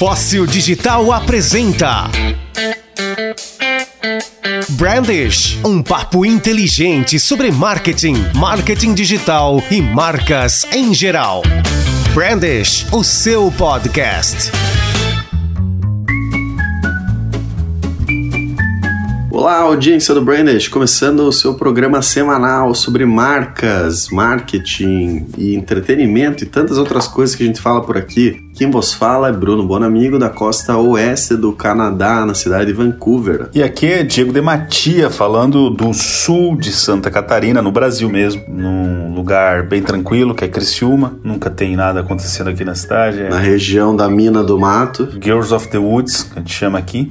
Fóssil Digital apresenta. Brandish, um papo inteligente sobre marketing, marketing digital e marcas em geral. Brandish, o seu podcast. Olá, audiência do Brandish, começando o seu programa semanal sobre marcas, marketing e entretenimento e tantas outras coisas que a gente fala por aqui. Quem vos fala é Bruno Bonamigo, da costa oeste do Canadá, na cidade de Vancouver. E aqui é Diego de Matia, falando do sul de Santa Catarina, no Brasil mesmo, num lugar bem tranquilo, que é Criciúma. Nunca tem nada acontecendo aqui na cidade. É Na região da Mina do Mato. Girls of the Woods, que a gente chama aqui.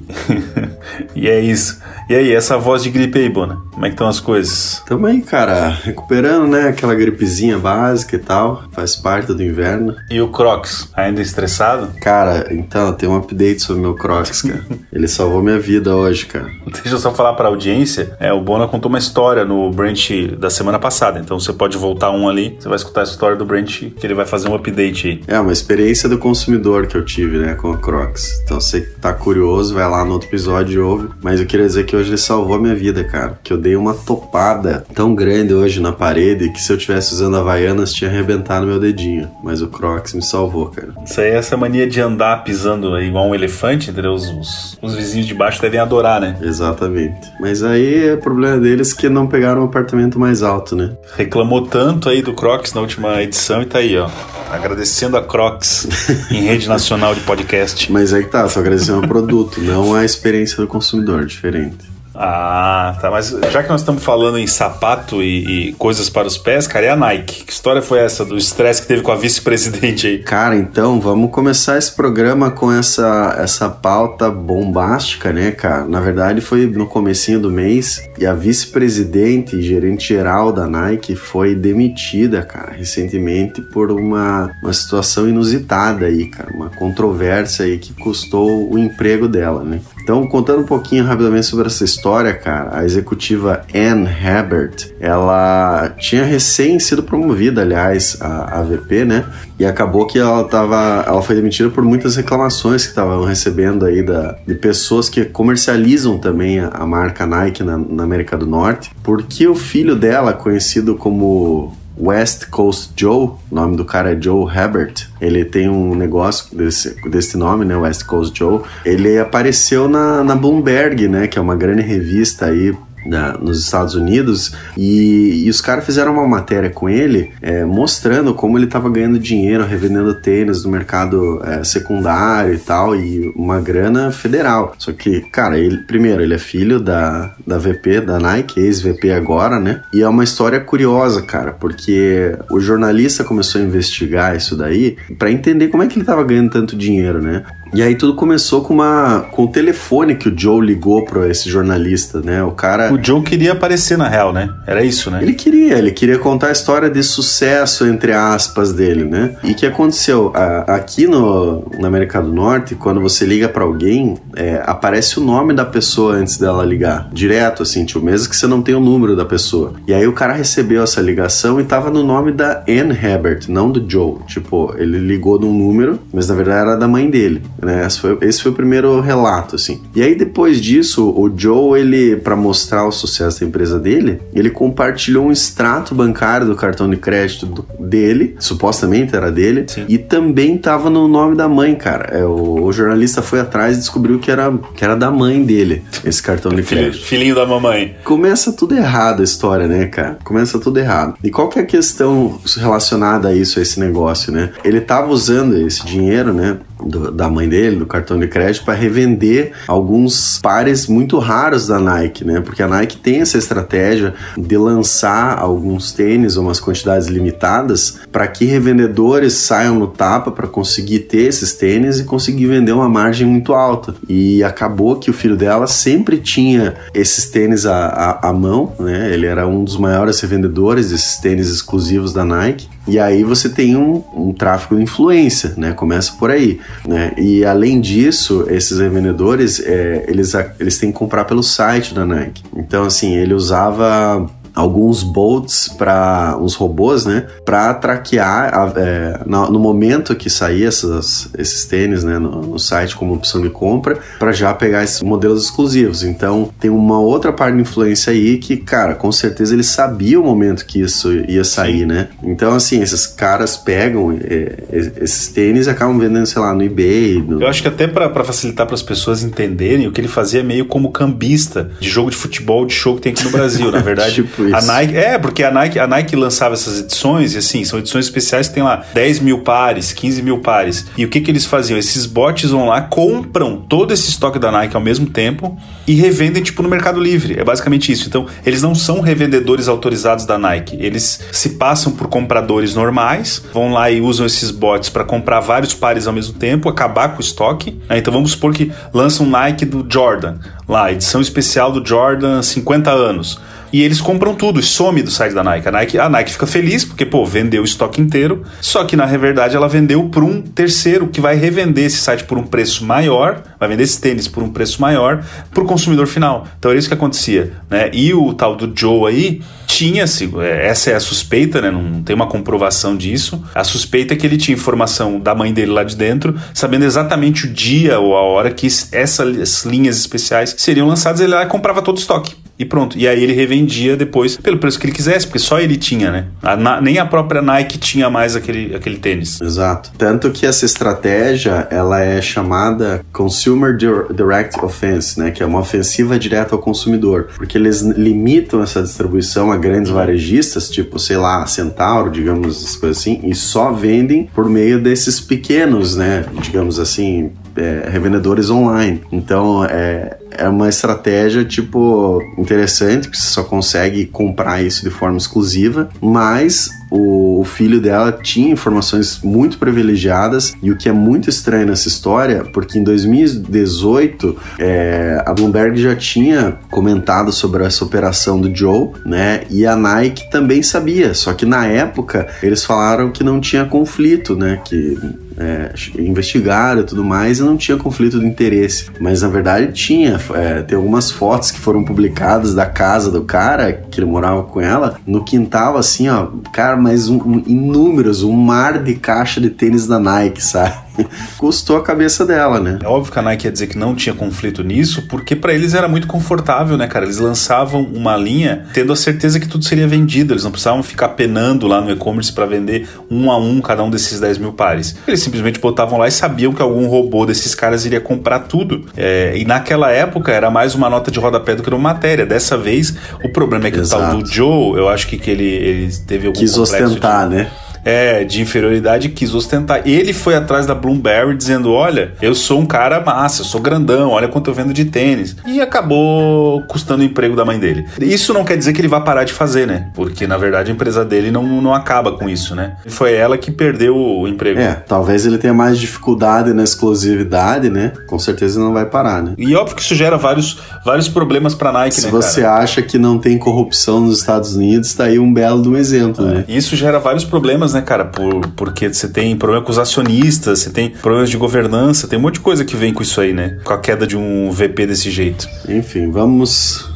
e é isso. E aí, essa voz de gripe aí, Bona? Como é que estão as coisas? Tamo aí, cara, recuperando, né? Aquela gripezinha básica e tal. Faz parte do inverno. E o Crocs, ainda estressado? Cara, então, tem um update sobre meu Crocs, cara. Ele salvou minha vida hoje, cara. Deixa eu só falar pra audiência. É, o Bona contou uma história no Brent da semana passada. Então você pode voltar um ali, você vai escutar a história do Brent, que ele vai fazer um update aí. É uma experiência do consumidor que eu tive, né, com a Crocs. Então, você que tá curioso, vai lá no outro episódio e ouve. Mas eu queria dizer que hoje ele salvou a minha vida, cara. Que eu dei uma topada tão grande hoje na parede que se eu tivesse usando Havaianas tinha arrebentado meu dedinho. Mas o Crocs me salvou, cara. Isso aí é essa mania de andar pisando igual um elefante, entendeu? Os, os, os vizinhos de baixo devem adorar, né? Exatamente. Mas aí o problema deles é que não pegaram um apartamento mais alto, né? Reclamou tanto aí do Crocs na última edição e tá aí, ó. Agradecendo a Crocs em rede nacional de podcast. Mas aí tá, só agradecendo o produto, não a experiência do consumidor, diferente. Ah, tá. Mas já que nós estamos falando em sapato e, e coisas para os pés, cara, é a Nike. Que história foi essa do estresse que teve com a vice-presidente aí? Cara, então vamos começar esse programa com essa, essa pauta bombástica, né, cara? Na verdade foi no comecinho do mês e a vice-presidente e gerente geral da Nike foi demitida, cara, recentemente por uma, uma situação inusitada aí, cara, uma controvérsia aí que custou o emprego dela, né? Então, contando um pouquinho rapidamente sobre essa história, cara, a executiva Anne Herbert, ela tinha recém sido promovida, aliás, a, VP, né? E acabou que ela tava, ela foi demitida por muitas reclamações que estavam recebendo aí da, de pessoas que comercializam também a, a marca Nike na, na América do Norte, porque o filho dela, conhecido como West Coast Joe, o nome do cara é Joe Herbert. Ele tem um negócio desse, desse nome, né? West Coast Joe. Ele apareceu na, na Bloomberg, né? Que é uma grande revista aí na, nos Estados Unidos e, e os caras fizeram uma matéria com ele é, mostrando como ele estava ganhando dinheiro revendendo tênis no mercado é, secundário e tal e uma grana federal. Só que cara ele primeiro ele é filho da, da VP da Nike ex-VP agora né? E é uma história curiosa cara porque o jornalista começou a investigar isso daí para entender como é que ele estava ganhando tanto dinheiro né e aí tudo começou com uma com o telefone que o Joe ligou para esse jornalista, né? O cara O Joe queria aparecer na real, né? Era isso, né? ele queria, ele queria contar a história de sucesso entre aspas dele, né? E o que aconteceu A- aqui no na América do Norte, quando você liga para alguém, é, aparece o nome da pessoa antes dela ligar, direto assim, tipo, mesmo que você não tenha o número da pessoa. E aí o cara recebeu essa ligação e tava no nome da Anne Herbert, não do Joe. Tipo, ele ligou num número, mas na verdade era da mãe dele né? Esse foi, esse foi o primeiro relato, assim. E aí depois disso, o Joe, ele, para mostrar o sucesso da empresa dele, ele compartilhou um extrato bancário do cartão de crédito do- dele, supostamente era dele, Sim. e também tava no nome da mãe, cara. É, o, o jornalista foi atrás e descobriu que era, que era da mãe dele, esse cartão de crédito. filhinho da mamãe. Começa tudo errado a história, né, cara? Começa tudo errado. E qual que é a questão relacionada a isso, a esse negócio, né? Ele tava usando esse dinheiro, né, do- da mãe dele, do cartão de crédito, para revender alguns pares muito raros da Nike, né? Porque a Nike tem essa estratégia de lançar alguns tênis, umas quantidades limitadas, para que revendedores saiam no tapa para conseguir ter esses tênis e conseguir vender uma margem muito alta. E acabou que o filho dela sempre tinha esses tênis à, à, à mão, né? Ele era um dos maiores revendedores desses tênis exclusivos da Nike. E aí você tem um, um tráfico de influência, né? Começa por aí, né? E além disso, esses revendedores, é, eles, eles têm que comprar pelo site da Nike. Então, assim, ele usava alguns bolts para uns robôs, né, para traquear a, é, no, no, momento que sair essas, esses tênis, né, no, no, site como opção de compra, para já pegar esses modelos exclusivos. Então tem uma outra parte de influência aí que, cara, com certeza ele sabia o momento que isso ia sair, né? Então assim esses caras pegam é, esses tênis e acabam vendendo, sei lá, no eBay. No... Eu acho que até para facilitar para as pessoas entenderem, o que ele fazia é meio como cambista de jogo de futebol de show que tem aqui no Brasil. Na verdade, tipo a Nike. É, porque a Nike, a Nike lançava essas edições, e assim, são edições especiais que tem lá 10 mil pares, 15 mil pares. E o que, que eles faziam? Esses bots vão lá, compram todo esse estoque da Nike ao mesmo tempo e revendem, tipo, no Mercado Livre. É basicamente isso. Então, eles não são revendedores autorizados da Nike. Eles se passam por compradores normais, vão lá e usam esses bots para comprar vários pares ao mesmo tempo, acabar com o estoque. Né? Então, vamos supor que lança um Nike do Jordan, lá, edição especial do Jordan 50 anos. E eles compram tudo some do site da Nike. A Nike, a Nike fica feliz porque, pô, vendeu o estoque inteiro. Só que na verdade ela vendeu para um terceiro que vai revender esse site por um preço maior, vai vender esse tênis por um preço maior para o consumidor final. Então era isso que acontecia, né? E o tal do Joe aí tinha-se, é, essa é a suspeita, né? Não tem uma comprovação disso. A suspeita é que ele tinha informação da mãe dele lá de dentro, sabendo exatamente o dia ou a hora que essas linhas especiais seriam lançadas. Ele lá comprava todo o estoque e pronto. E aí ele revendia depois pelo preço que ele quisesse, porque só ele tinha, né? A, nem a própria Nike tinha mais aquele, aquele tênis. Exato. Tanto que essa estratégia, ela é chamada Consumer Direct Offense, né? Que é uma ofensiva direta ao consumidor. Porque eles limitam essa distribuição a grandes varejistas, tipo, sei lá, Centauro, digamos, as coisas assim, e só vendem por meio desses pequenos, né? Digamos assim, é, revendedores online. Então é, é uma estratégia tipo interessante, que você só consegue comprar isso de forma exclusiva, mas o, filho dela tinha informações muito privilegiadas e o que é muito estranho nessa história, porque em 2018 é, a Bloomberg já tinha comentado sobre essa operação do Joe, né? E a Nike também sabia, só que na época eles falaram que não tinha conflito, né? Que é, investigaram e tudo mais e não tinha conflito de interesse. Mas na verdade tinha. É, tem algumas fotos que foram publicadas da casa do cara, que ele morava com ela, no quintal, assim, ó. Cara, mas um, um, inúmeros, um mar de caixa de tênis da Nike, sabe? Custou a cabeça dela, né? É óbvio que a Nike ia dizer que não tinha conflito nisso, porque para eles era muito confortável, né, cara? Eles lançavam uma linha tendo a certeza que tudo seria vendido, eles não precisavam ficar penando lá no e-commerce para vender um a um cada um desses 10 mil pares. Eles simplesmente botavam lá e sabiam que algum robô desses caras iria comprar tudo. É, e naquela época era mais uma nota de rodapé do que uma matéria. Dessa vez, o problema é que Exato. o tal do Joe, eu acho que, que ele, ele teve algum Quis ostentar, de... né? É, de inferioridade quis ostentar. Ele foi atrás da Bloomberry dizendo: Olha, eu sou um cara massa, eu sou grandão, olha quanto eu vendo de tênis. E acabou custando o emprego da mãe dele. Isso não quer dizer que ele vai parar de fazer, né? Porque na verdade a empresa dele não, não acaba com isso, né? Foi ela que perdeu o emprego. É, talvez ele tenha mais dificuldade na exclusividade, né? Com certeza não vai parar, né? E óbvio que isso gera vários, vários problemas pra Nike, Se né? Se você acha que não tem corrupção nos Estados Unidos, tá aí um belo de um exemplo, é. né? Isso gera vários problemas problemas, né, cara? Por, porque você tem problema com os acionistas, você tem problemas de governança, tem um monte de coisa que vem com isso aí, né? Com a queda de um VP desse jeito. Enfim, vamos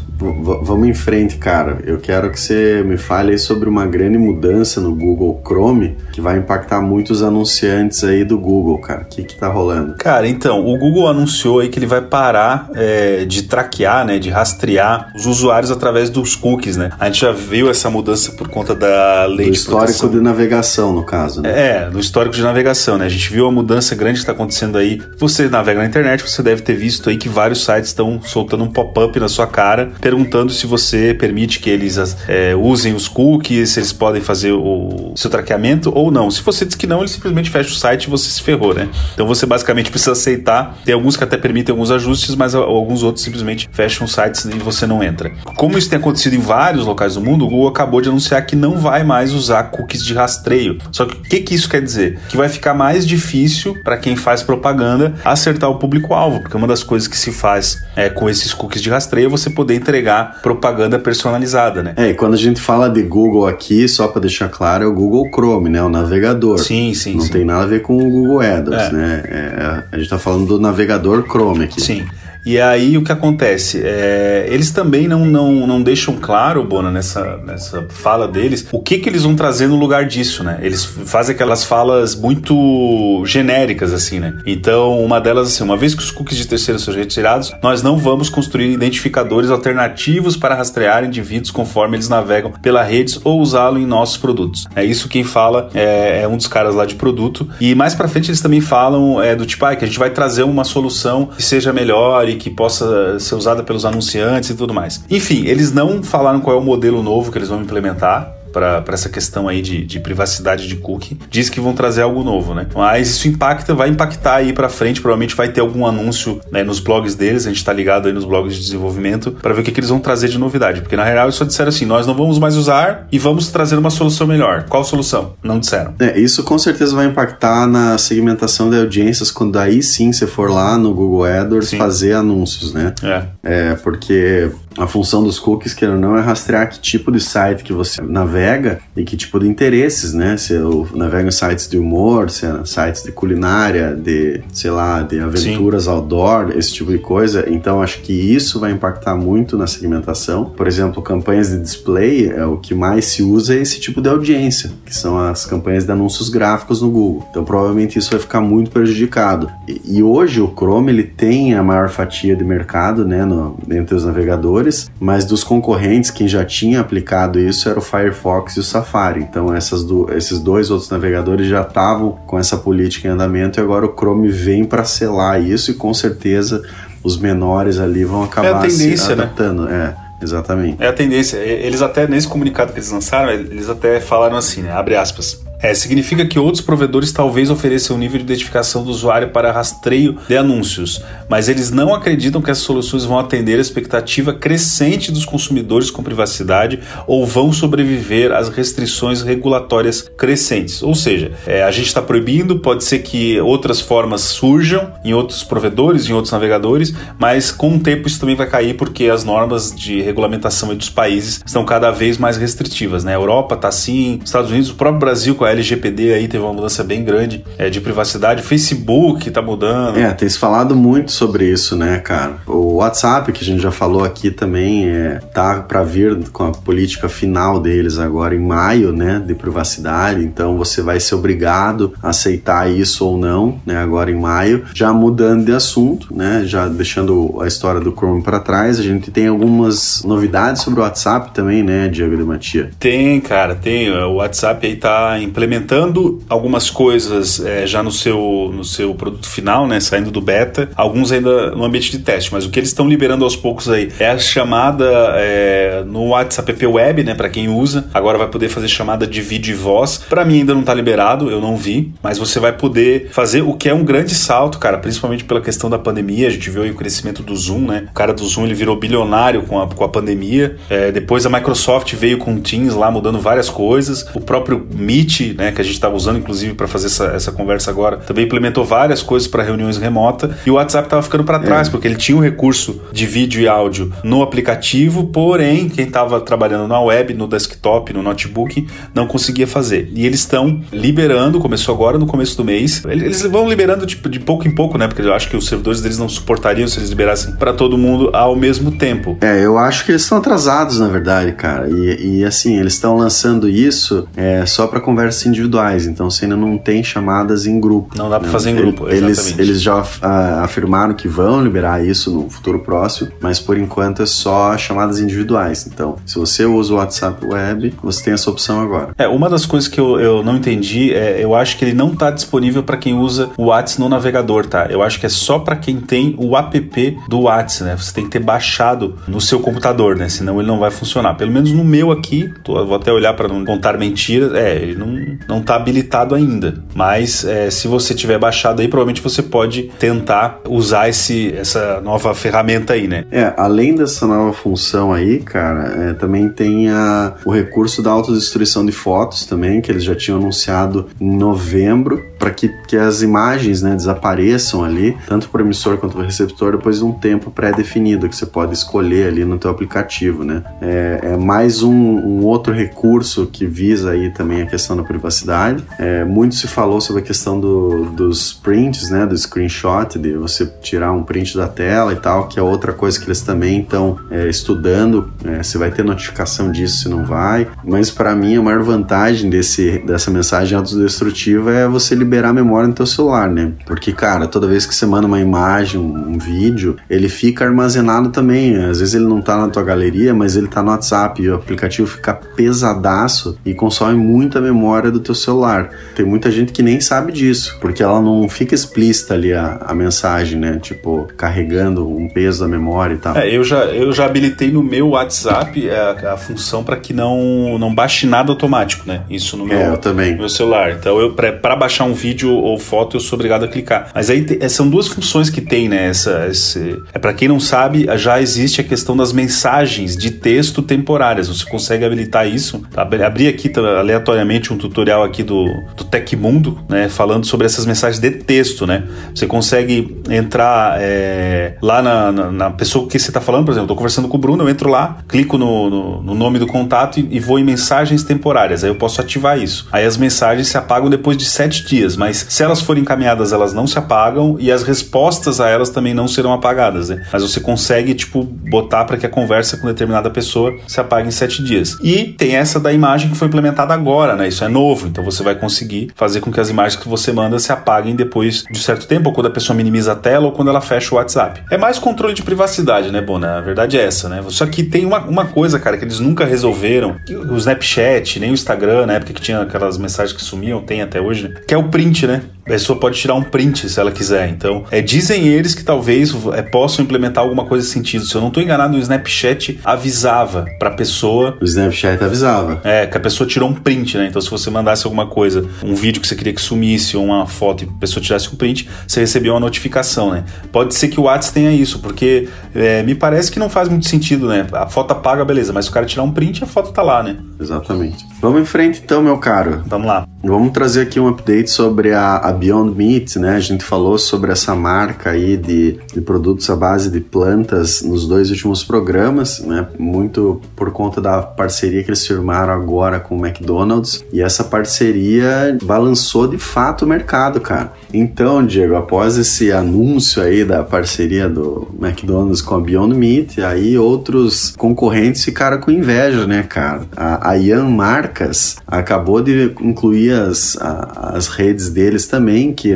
vamos em frente, cara. Eu quero que você me fale sobre uma grande mudança no Google Chrome que vai impactar muitos anunciantes aí do Google, cara. O que que tá rolando? Cara, então, o Google anunciou aí que ele vai parar é, de traquear, né, de rastrear os usuários através dos cookies, né? A gente já viu essa mudança por conta da lei do de histórico proteção. de navegação, no caso, né? É, no histórico de navegação, né? A gente viu a mudança grande que está acontecendo aí. Você navega na internet, você deve ter visto aí que vários sites estão soltando um pop-up na sua cara perguntando se você permite que eles é, usem os cookies, se eles podem fazer o seu traqueamento ou não. Se você diz que não, ele simplesmente fecha o site e você se ferrou, né? Então você basicamente precisa aceitar. Tem alguns que até permitem alguns ajustes, mas alguns outros simplesmente fecham sites e você não entra. Como isso tem acontecido em vários locais do mundo, o Google acabou de anunciar que não vai mais usar cookies de rastreio. Só que o que, que isso quer dizer? Que vai ficar mais difícil para quem faz propaganda acertar o público-alvo, porque uma das coisas que se faz é, com esses cookies de rastreio é você poder entregar propaganda personalizada, né? É, e quando a gente fala de Google aqui, só para deixar claro, é o Google Chrome, né? O navegador. Sim, sim. Não sim. tem nada a ver com o Google AdWords, é. né? É, a gente tá falando do navegador Chrome aqui. Sim. E aí o que acontece? É, eles também não, não, não deixam claro, Bona, nessa, nessa fala deles, o que, que eles vão trazer no lugar disso, né? Eles fazem aquelas falas muito genéricas, assim, né? Então, uma delas, assim, uma vez que os cookies de terceiro sejam retirados, nós não vamos construir identificadores alternativos para rastrear indivíduos conforme eles navegam pela redes ou usá-lo em nossos produtos. É isso quem fala é, é, um dos caras lá de produto. E mais para frente eles também falam é, do tipo, ah, que a gente vai trazer uma solução que seja melhor e que possa ser usada pelos anunciantes e tudo mais. Enfim, eles não falaram qual é o modelo novo que eles vão implementar para essa questão aí de, de, privacidade de cookie, diz que vão trazer algo novo, né? Mas isso impacta, vai impactar aí para frente, provavelmente vai ter algum anúncio né, nos blogs deles, a gente tá ligado aí nos blogs de desenvolvimento para ver o que, que, eles vão trazer de novidade, porque na real eles só disseram assim, nós não vamos mais usar e vamos trazer uma solução melhor. Qual solução? Não disseram. É, isso com certeza vai impactar na segmentação de audiências quando aí sim você for lá no Google AdWords sim. fazer anúncios, né? É. É, porque a função dos cookies, que ou não, é rastrear que tipo de site que você navega e que tipo de interesses, né? Se eu navego em sites de humor, se é sites de culinária, de, sei lá, de aventuras Sim. outdoor, esse tipo de coisa. Então, acho que isso vai impactar muito na segmentação. Por exemplo, campanhas de display, é o que mais se usa é esse tipo de audiência, que são as campanhas de anúncios gráficos no Google. Então, provavelmente isso vai ficar muito prejudicado. E, e hoje o Chrome, ele tem a maior fatia de mercado, né, no, entre os navegadores mas dos concorrentes, quem já tinha aplicado isso era o Firefox e o Safari. Então do, esses dois outros navegadores já estavam com essa política em andamento e agora o Chrome vem para selar isso e com certeza os menores ali vão acabar é se né? adaptando. Né? É. Exatamente. É a tendência. Eles até, nesse comunicado que eles lançaram, eles até falaram assim, né? Abre aspas. É, significa que outros provedores talvez ofereçam um nível de identificação do usuário para rastreio de anúncios, mas eles não acreditam que essas soluções vão atender a expectativa crescente dos consumidores com privacidade ou vão sobreviver às restrições regulatórias crescentes. Ou seja, é, a gente está proibindo, pode ser que outras formas surjam em outros provedores, em outros navegadores, mas com o tempo isso também vai cair porque as normas de regulamentação dos países estão cada vez mais restritivas. Né? A Europa está assim, Estados Unidos, o próprio Brasil com a LGPD aí teve uma mudança bem grande é, de privacidade. O Facebook tá mudando. É, tem se falado muito sobre isso, né, cara? O WhatsApp, que a gente já falou aqui também, é, tá para vir com a política final deles agora em maio, né, de privacidade. Então você vai ser obrigado a aceitar isso ou não, né, agora em maio. Já mudando de assunto, né, já deixando a história do Chrome para trás, a gente tem algumas novidades sobre o WhatsApp também, né, Diego de Matia? Tem, cara, tem. O WhatsApp aí tá implementando implementando algumas coisas é, já no seu, no seu produto final, né, saindo do beta, alguns ainda no ambiente de teste, mas o que eles estão liberando aos poucos aí é a chamada é, no WhatsApp app web, né, para quem usa, agora vai poder fazer chamada de vídeo e voz. Para mim ainda não tá liberado, eu não vi, mas você vai poder fazer o que é um grande salto, cara, principalmente pela questão da pandemia, a gente viu aí o crescimento do Zoom, né? O cara do Zoom ele virou bilionário com a, com a pandemia. É, depois a Microsoft veio com o Teams lá mudando várias coisas. O próprio Meet né, que a gente estava usando inclusive para fazer essa, essa conversa agora, também implementou várias coisas para reuniões remotas e o WhatsApp estava ficando para trás, é. porque ele tinha um recurso de vídeo e áudio no aplicativo, porém, quem estava trabalhando na web, no desktop, no notebook, não conseguia fazer. E eles estão liberando, começou agora no começo do mês, eles vão liberando tipo, de pouco em pouco, né? Porque eu acho que os servidores deles não suportariam se eles liberassem para todo mundo ao mesmo tempo. É, eu acho que eles estão atrasados, na verdade, cara. E, e assim, eles estão lançando isso é, só para conversa individuais, então você ainda não tem chamadas em grupo. Não dá para né? fazer em grupo, eles, exatamente. Eles já uh, afirmaram que vão liberar isso no futuro próximo, mas por enquanto é só chamadas individuais. Então, se você usa o WhatsApp Web, você tem essa opção agora. É, uma das coisas que eu, eu não entendi é, eu acho que ele não está disponível para quem usa o WhatsApp no navegador, tá? Eu acho que é só para quem tem o app do WhatsApp, né? Você tem que ter baixado no seu computador, né? Senão ele não vai funcionar. Pelo menos no meu aqui, tô, vou até olhar para não contar mentiras, é, ele não, não está habilitado ainda. Mas é, se você tiver baixado aí, provavelmente você pode tentar usar esse, essa nova ferramenta aí, né? É, além dessa nova função aí, cara, é, também tem a, o recurso da autodestruição de fotos também, que eles já tinham anunciado em novembro, para que, que as imagens né, desapareçam ali, tanto para o emissor quanto para o receptor, depois de um tempo pré-definido que você pode escolher ali no teu aplicativo, né? É, é mais um, um outro recurso que visa aí também a questão da privacidade. É, muito se falou sobre a questão do, dos prints, né, do screenshot, de você tirar um print da tela e tal, que é outra coisa que eles também estão é, estudando. É, se vai ter notificação disso, se não vai. Mas para mim a maior vantagem desse, dessa mensagem autodestrutiva é você liberar a memória no teu celular, né? Porque, cara, toda vez que você manda uma imagem, um, vídeo, ele fica armazenado também. Às vezes ele não tá na tua galeria, mas ele tá no WhatsApp e o aplicativo fica pesadaço e consome muita memória do teu celular. Tem muita gente que nem sabe disso, porque ela não fica explícita ali a, a mensagem, né? Tipo, carregando um peso da memória e tal. É, eu já, eu já habilitei no meu WhatsApp a, a função para que não, não baixe nada automático, né? Isso no meu, é, também. meu celular. Então, eu para baixar um vídeo ou foto, eu sou obrigado a clicar. Mas aí te, são duas funções que tem, né? Essa, esse, é para quem não sabe, já existe a questão das mensagens de texto temporárias. Você consegue habilitar isso. Abri aqui aleatoriamente um tutorial aqui do, do Tecmundo, né? Falando sobre essas mensagens de texto, né? Você consegue entrar é, lá na, na, na, pessoa que você está falando, por exemplo, estou conversando com o Bruno, eu entro lá, clico no, no, no nome do contato e, e, vou em mensagens temporárias. Aí eu posso ativar isso. Aí as mensagens se apagam depois de sete dias, mas se elas forem encaminhadas, elas não se apagam e as respostas a elas também não serão apagadas. Né? Mas você consegue, tipo, botar para que a conversa com determinada pessoa se apague em sete dias. E tem essa da imagem que foi implementada agora, né? Isso é novo, então você vai conseguir fazer com que as imagens que você manda se apaguem depois de certo tempo, ou quando a pessoa minimiza a tela, ou quando ela fecha o WhatsApp. É mais controle de privacidade, né, Bona? A verdade é essa, né? Só que tem uma, uma coisa, cara, que eles nunca resolveram. O Snapchat, nem o Instagram, na época que tinha aquelas mensagens que sumiam, tem até hoje, né? que é o print, né? A pessoa pode tirar um print se ela quiser. Então, é, dizem eles que talvez é, possam implementar alguma coisa nesse sentido. Se eu não estou enganado, o Snapchat avisava para a pessoa. O Snapchat avisava. É, que a pessoa tirou um print, né? Então, se você mandasse alguma coisa, um vídeo que você queria que sumisse ou uma foto e a pessoa tirasse um print, você recebia uma notificação, né? Pode ser que o WhatsApp tenha isso, porque é, me parece que não faz muito sentido, né? A foto apaga, beleza, mas se o cara tirar um print, a foto tá lá, né? Exatamente. Vamos em frente então, meu caro. Vamos lá. Vamos trazer aqui um update sobre a Beyond Meat, né? A gente falou sobre essa marca aí de, de produtos à base de plantas nos dois últimos programas, né? Muito por conta da parceria que eles firmaram agora com o McDonald's. E essa parceria balançou de fato o mercado, cara. Então, Diego, após esse anúncio aí da parceria do McDonald's com a Beyond Meat, aí outros concorrentes ficaram com inveja, né, cara? A, a Ian Marcas acabou de incluir as, a, as redes deles também, que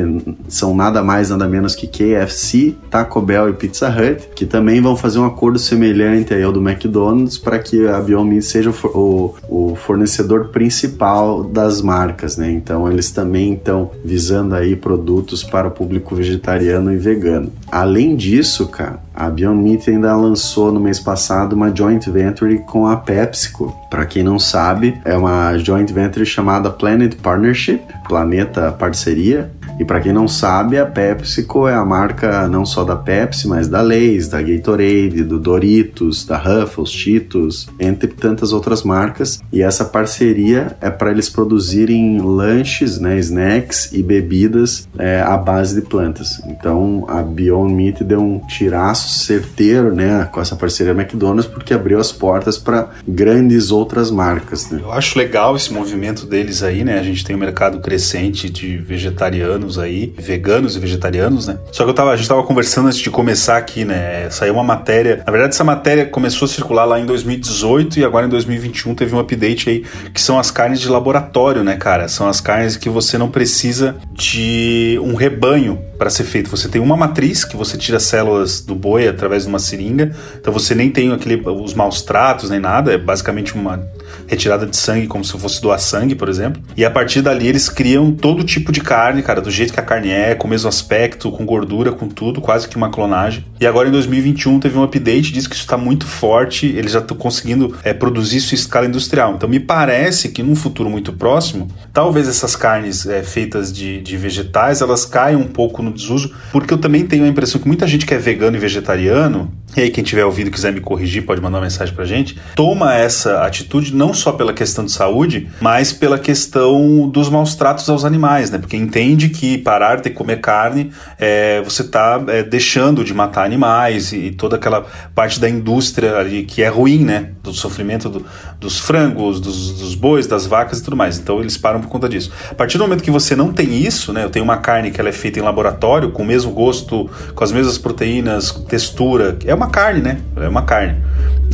são nada mais, nada menos que KFC, Taco Bell e Pizza Hut, que também vão fazer um acordo semelhante ao do McDonald's para que a Beyond seja o, o, fornecedor principal das marcas, né? Então eles também estão visando aí produtos para o público vegetariano e vegano. Além disso, cara, a Beyond Meat ainda lançou no mês passado uma joint venture com a PepsiCo. Para quem não sabe, é uma joint venture chamada Planet Partnership, Planeta Parceria, e para quem não sabe, a PepsiCo é a marca não só da Pepsi, mas da Lay's, da Gatorade, do Doritos, da Ruffles, Cheetos, entre tantas outras marcas. E essa parceria é para eles produzirem lanches, né, snacks e bebidas é, à base de plantas. Então a Beyond Meat deu um tiraço certeiro, né, com essa parceria McDonald's, porque abriu as portas para grandes outras marcas. Né? Eu acho legal esse movimento deles aí, né? A gente tem um mercado crescente de vegetarianos veganos aí, veganos e vegetarianos, né? Só que eu tava, a gente tava conversando antes de começar aqui, né? Saiu uma matéria. Na verdade, essa matéria começou a circular lá em 2018 e agora em 2021 teve um update aí que são as carnes de laboratório, né, cara? São as carnes que você não precisa de um rebanho para ser feito. Você tem uma matriz que você tira células do boi através de uma seringa, então você nem tem aquele, os maus tratos nem nada, é basicamente uma retirada de sangue, como se fosse doar sangue, por exemplo. E a partir dali eles criam todo tipo de carne, cara, do jeito que a carne é, com o mesmo aspecto, com gordura, com tudo, quase que uma clonagem. E agora em 2021 teve um update, diz que isso está muito forte, eles já estão conseguindo é, produzir isso em escala industrial. Então me parece que num futuro muito próximo, talvez essas carnes é, feitas de, de vegetais, elas caiam um pouco no desuso, porque eu também tenho a impressão que muita gente que é vegano e vegetariano e aí quem tiver ouvido quiser me corrigir pode mandar uma mensagem pra gente, toma essa atitude não só pela questão de saúde, mas pela questão dos maus tratos aos animais, né? Porque entende que parar de comer carne, é, você tá é, deixando de matar animais e, e, toda aquela parte da indústria ali que é ruim, né? Do sofrimento do, dos frangos, dos, dos bois, das vacas e tudo mais. Então eles param por conta disso. A partir do momento que você não tem isso, né? Eu tenho uma carne que ela é feita em laboratório, com o mesmo gosto, com as mesmas proteínas, textura, é uma carne, né? É uma carne.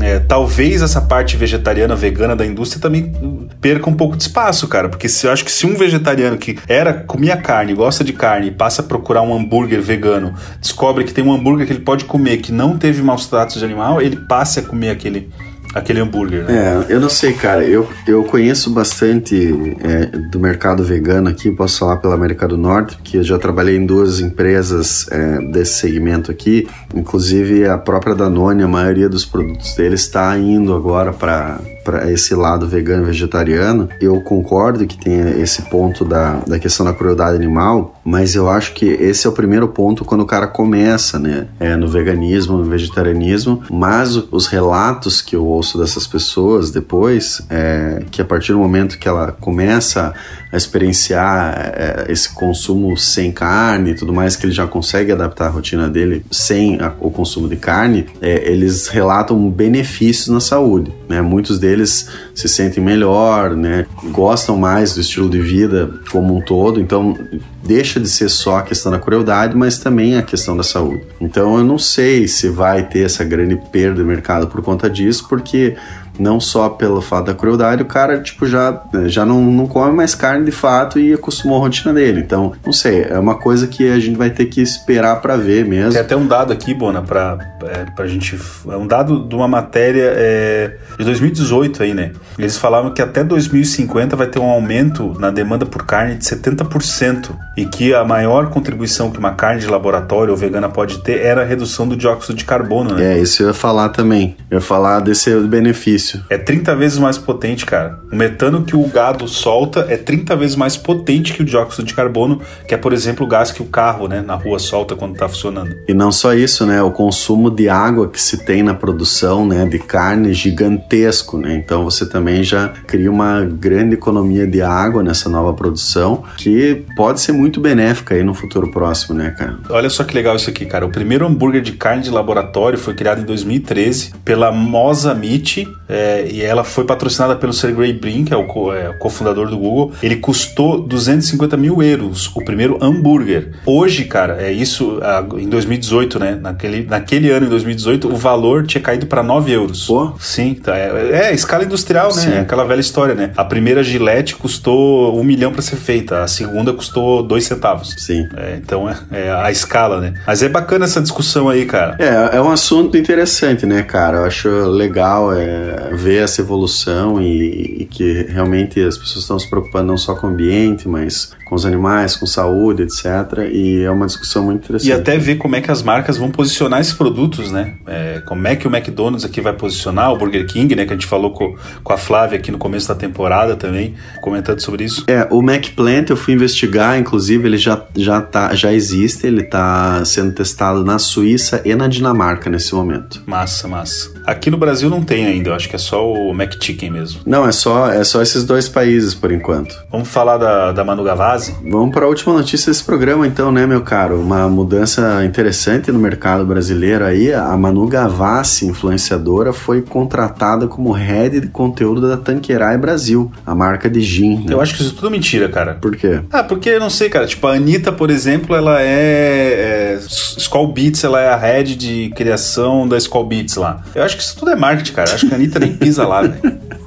É, talvez essa parte vegetariana, vegana da indústria também perca um pouco de espaço, cara. Porque se, eu acho que se um vegetariano que era comia carne, gosta de carne, passa a procurar um hambúrguer vegano, descobre que tem um hambúrguer que ele pode comer que não teve maus tratos de animal, ele passe a comer aquele aquele hambúrguer. Né? É, eu não sei, cara. Eu, eu conheço bastante é, do mercado vegano aqui, posso falar pela América do Norte, porque eu já trabalhei em duas empresas é, desse segmento aqui. Inclusive a própria Danone, a maioria dos produtos deles está indo agora para para esse lado vegano e vegetariano, eu concordo que tem esse ponto da, da questão da crueldade animal, mas eu acho que esse é o primeiro ponto quando o cara começa, né? É, no veganismo, no vegetarianismo, mas os relatos que eu ouço dessas pessoas depois, é que a partir do momento que ela começa a experienciar é, esse consumo sem carne e tudo mais, que ele já consegue adaptar a rotina dele sem a, o consumo de carne, é, eles relatam benefícios na saúde. Né? Muitos deles se sentem melhor, né? gostam mais do estilo de vida como um todo, então deixa de ser só a questão da crueldade, mas também a questão da saúde. Então eu não sei se vai ter essa grande perda de mercado por conta disso, porque não só pelo fato da crueldade, o cara, tipo, já, já não, não come mais carne de fato e acostumou a rotina dele. Então, não sei, é uma coisa que a gente vai ter que esperar para ver mesmo. Tem até um dado aqui, Bona, pra, é, pra gente. É um dado de uma matéria é, de 2018 aí, né? Eles falavam que até 2050 vai ter um aumento na demanda por carne de 70% e que a maior contribuição que uma carne de laboratório ou vegana pode ter era a redução do dióxido de carbono, né? É, isso eu ia falar também. Eu ia falar desse benefício é 30 vezes mais potente, cara. O metano que o gado solta é 30 vezes mais potente que o dióxido de carbono, que é, por exemplo, o gás que o carro, né, na rua solta quando tá funcionando. E não só isso, né? O consumo de água que se tem na produção, né, de carne é gigantesco, né? Então você também já cria uma grande economia de água nessa nova produção, que pode ser muito benéfica aí no futuro próximo, né, cara? Olha só que legal isso aqui, cara. O primeiro hambúrguer de carne de laboratório foi criado em 2013 pela Mosa Meat, é, e ela foi patrocinada pelo Sergey Brin, que é o, é, cofundador do Google. Ele custou 250 mil euros, o primeiro hambúrguer. Hoje, cara, é isso em 2018, né? Naquele, naquele ano, em 2018, o valor tinha caído para 9 euros. Pô. Sim, tá, é, é escala industrial, né? Sim. É aquela velha história, né? A primeira Gillette custou um milhão para ser feita, a segunda custou dois centavos. Sim. É, então é, é, a escala, né? Mas é bacana essa discussão aí, cara. É, é um assunto interessante, né, cara? Eu acho legal. É ver essa evolução e, e, que realmente as pessoas estão se preocupando não só com o ambiente, mas com os animais, com saúde, etc. E é uma discussão muito interessante. E até ver como é que as marcas vão posicionar esses produtos, né? É, como é que o McDonald's aqui vai posicionar, o Burger King, né? Que a gente falou com, com a Flávia aqui no começo da temporada também, comentando sobre isso. É, o McPlant eu fui investigar, inclusive ele já, já, tá, já existe, ele está sendo testado na Suíça e na Dinamarca nesse momento. Massa, massa. Aqui no Brasil não tem ainda, eu acho que é só o McChicken mesmo. Não, é só, é só esses dois países por enquanto. Vamos falar da, da Manu Vamos para a última notícia desse programa então, né, meu caro? Uma mudança interessante no mercado brasileiro aí. A Manu Gavassi, influenciadora, foi contratada como head de conteúdo da Tanqueray Brasil, a marca de gin. Né? Eu acho que isso é tudo mentira, cara. Por quê? Ah, porque eu não sei, cara. Tipo, a Anitta, por exemplo, ela é, é Skull Beats, ela é a head de criação da Skull Beats lá. Eu acho que isso tudo é marketing, cara. Eu acho que a Anitta nem pisa lá, velho.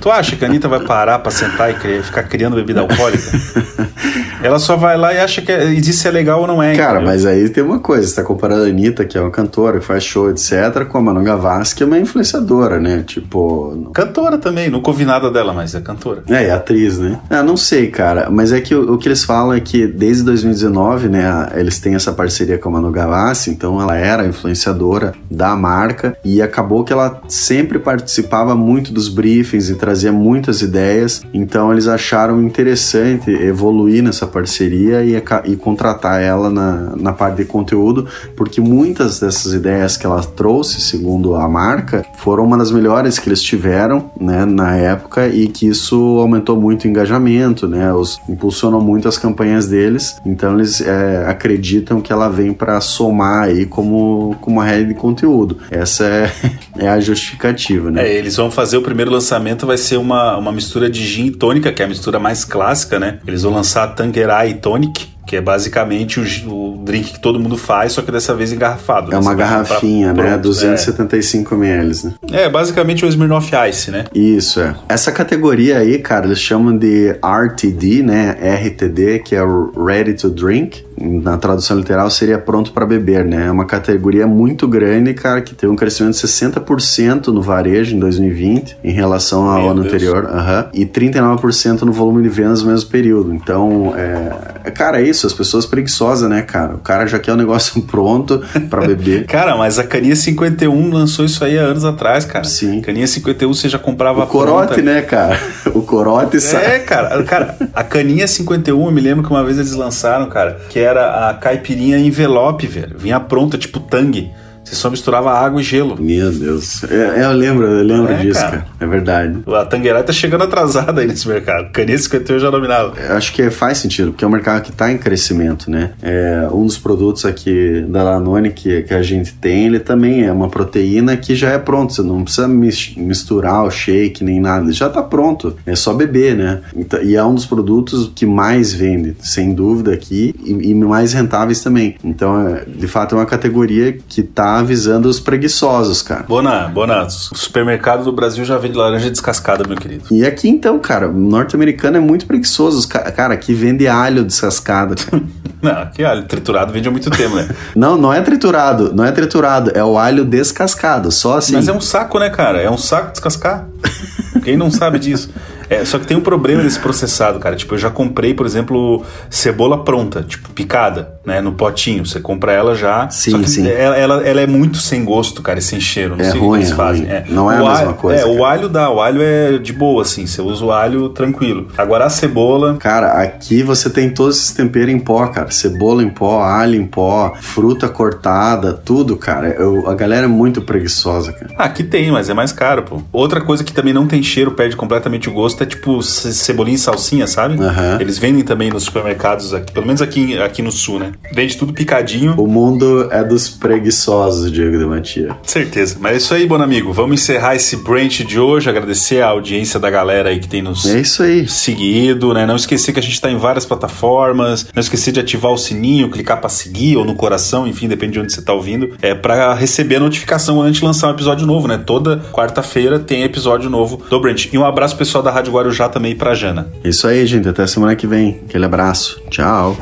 Tu acha que a Anitta vai parar pra sentar e ficar criando bebida alcoólica? Ela só vai lá e acha que é, e diz se é legal ou não é. Cara, entendeu? mas aí tem uma coisa, você tá comparando a Anitta, que é uma cantora, que faz show, etc., com a Manu Gavassi, que é uma influenciadora, né? Tipo. Cantora também, nunca ouvi nada dela, mas é cantora. É, é atriz, né? Ah, não sei, cara. Mas é que o, o, que eles falam é que desde 2019, né, eles têm essa parceria com a Manu Gavassi, então ela era influenciadora da marca e acabou que ela sempre participava muito dos briefings, trazia muitas ideias, então eles acharam interessante evoluir nessa parceria e, e contratar ela na, na parte de conteúdo, porque muitas dessas ideias que ela trouxe, segundo a marca, foram uma das melhores que eles tiveram né, na época e que isso aumentou muito o engajamento, né, os, impulsionou muito as campanhas deles, então eles é, acreditam que ela vem para somar aí como, como uma rede de conteúdo. Essa é, é a justificativa, né? É, eles vão fazer o primeiro lançamento, vai ser uma, uma mistura de gin e tônica, que é a mistura mais clássica, né? Eles vão lançar a Tanqueray Tonic, que é basicamente o, o, drink que todo mundo faz, só que dessa vez engarrafado. É né? uma garrafinha, pra, né? Pronto, 275 é. ml, né? É, basicamente o Smirnoff Ice, né? Isso, é. Essa categoria aí, cara, eles chamam de RTD, né? RTD, que é Ready to Drink na tradução literal seria pronto para beber, né? É uma categoria muito grande, cara, que teve um crescimento de 60% no varejo em 2020 em relação ao Meu ano Deus. anterior, uhum, e 39% no volume de vendas no mesmo período. Então, é, cara, é isso, as pessoas preguiçosas, né, cara? O cara já quer o negócio pronto para beber. cara, mas a Caninha 51 lançou isso aí há anos atrás, cara. Sim. Caninha 51 você já comprava o corote, pronta. né, cara? O corote sai. É, cara, cara, a Caninha 51, eu me lembro que uma vez eles lançaram, cara, que era a caipirinha envelope, velho. Vinha pronta, tipo tangue. Você só misturava água e gelo. Meu Deus. É, eu lembro, eu lembro é, disso, cara. cara. É verdade. A Tangueray tá chegando atrasada aí nesse mercado. Canis 51 já dominava. Eu acho que faz sentido, porque é um mercado que tá em crescimento, né? É, um dos produtos aqui da Lanone que, que a gente tem, ele também é uma proteína que já é pronto. Você não precisa misturar o shake nem nada. Já tá pronto. É só beber, né? Então, e é um dos produtos que mais vende, sem dúvida, aqui. E, e mais rentáveis também. Então, é, de fato, é uma categoria que tá avisando os preguiçosos, cara. Bona, Bona, o supermercado do Brasil já vende laranja descascada, meu querido. E aqui então, cara, o norte-americano é muito preguiçoso. Cara, aqui vende alho descascado. não, aqui alho triturado vende há muito tempo, né? não, não é triturado, não é triturado, é o alho descascado, só assim. Mas é um saco, né, cara? É um saco descascar. Quem não sabe disso? É, só que tem um problema nesse processado, cara. Tipo, eu já comprei, por exemplo, cebola pronta, tipo, picada, né? No potinho. Você compra ela já. Sim, sim. Ela, ela, ela, é muito sem gosto, cara, e sem cheiro. Não é sei ruim, o que eles é fazem. É. Não é o a mesma coisa. É, cara. o alho dá. O alho é de boa, assim. Você usa o alho tranquilo. Agora a cebola. Cara, aqui você tem todos esses temperos em pó, cara. Cebola em pó, alho em pó, fruta cortada, tudo, cara. Eu, a galera é muito preguiçosa, cara. Ah, aqui tem, mas é mais caro, pô. Outra coisa que também não tem cheiro, perde completamente o gosto, é tipo cebolinha e salsinha, sabe? Uhum. Eles vendem também nos supermercados aqui, pelo menos aqui, aqui no sul, né? Vende tudo picadinho. O mundo é dos preguiçosos, Diego de Matia. Certeza. Mas é isso aí, bom amigo. Vamos encerrar esse branch de hoje, agradecer a audiência da galera aí que tem nos é isso aí. seguido, né? Não esquecer que a gente tá em várias plataformas, não esquecer de ativar o sininho, clicar para seguir ou no coração, enfim, depende de onde você tá ouvindo, é para receber a notificação antes de lançar um episódio novo, né? Toda quarta-feira tem episódio novo do Branch. E um abraço pessoal da Rádio Guarujá também pra Jana. Isso aí, gente. Até semana que vem. Aquele abraço. Tchau.